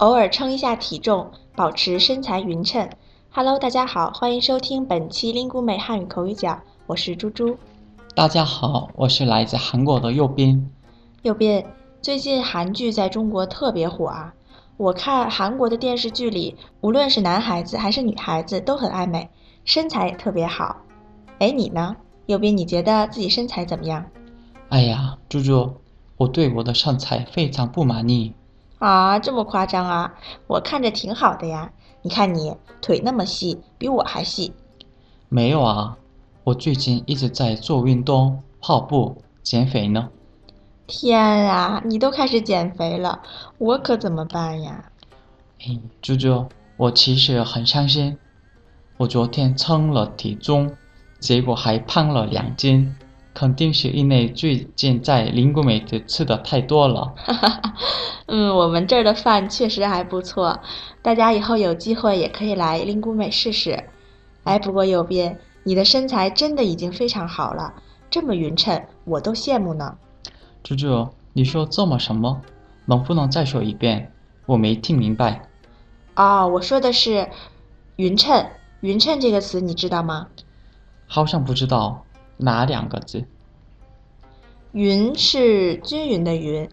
偶尔称一下体重，保持身材匀称。Hello，大家好，欢迎收听本期 Lingu 美汉语口语角，我是猪猪。大家好，我是来自韩国的右边。右边，最近韩剧在中国特别火啊！我看韩国的电视剧里，无论是男孩子还是女孩子都很爱美，身材也特别好。哎，你呢？右边，你觉得自己身材怎么样？哎呀，猪猪，我对我的身材非常不满意。啊，这么夸张啊！我看着挺好的呀。你看你腿那么细，比我还细。没有啊，我最近一直在做运动、跑步、减肥呢。天啊，你都开始减肥了，我可怎么办呀？哎，猪猪，我其实很伤心。我昨天称了体重，结果还胖了两斤。肯定是因为最近在林谷美的吃的太多了。嗯，我们这儿的饭确实还不错，大家以后有机会也可以来林谷美试试。哎，不过右边，你的身材真的已经非常好了，这么匀称，我都羡慕呢。猪猪，你说这么什么？能不能再说一遍？我没听明白。哦，我说的是匀称，匀称这个词你知道吗？好像不知道。哪两个字？匀是均匀的匀，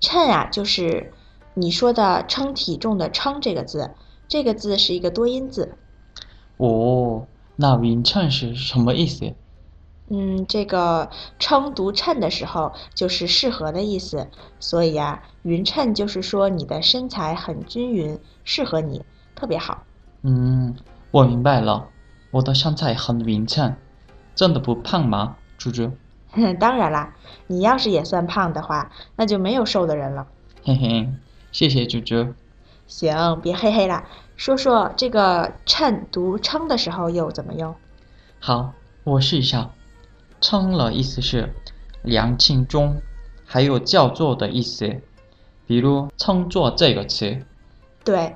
称啊就是你说的称体重的称这个字，这个字是一个多音字。哦，那匀称是什么意思？嗯，这个称读称的时候就是适合的意思，所以啊，匀称就是说你的身材很均匀，适合你，特别好。嗯，我明白了，我的身材很匀称。真的不胖吗，猪猪？当然啦，你要是也算胖的话，那就没有瘦的人了。嘿嘿，谢谢猪猪。行，别嘿嘿啦，说说这个称读称的时候又怎么用？好，我试一下。称了意思是量轻重，还有叫做的意思，比如称作这个词。对，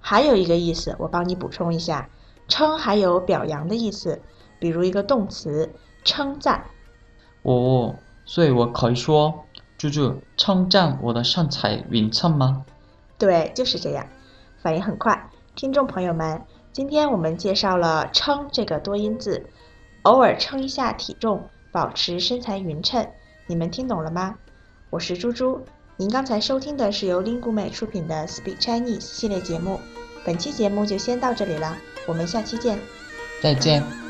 还有一个意思，我帮你补充一下，称还有表扬的意思。比如一个动词称赞，哦，所以我可以说，猪猪称赞我的身材匀称吗？对，就是这样，反应很快。听众朋友们，今天我们介绍了称这个多音字，偶尔称一下体重，保持身材匀称，你们听懂了吗？我是猪猪，您刚才收听的是由 Lingu 美出品的 Speak Chinese 系列节目，本期节目就先到这里了，我们下期见，再见。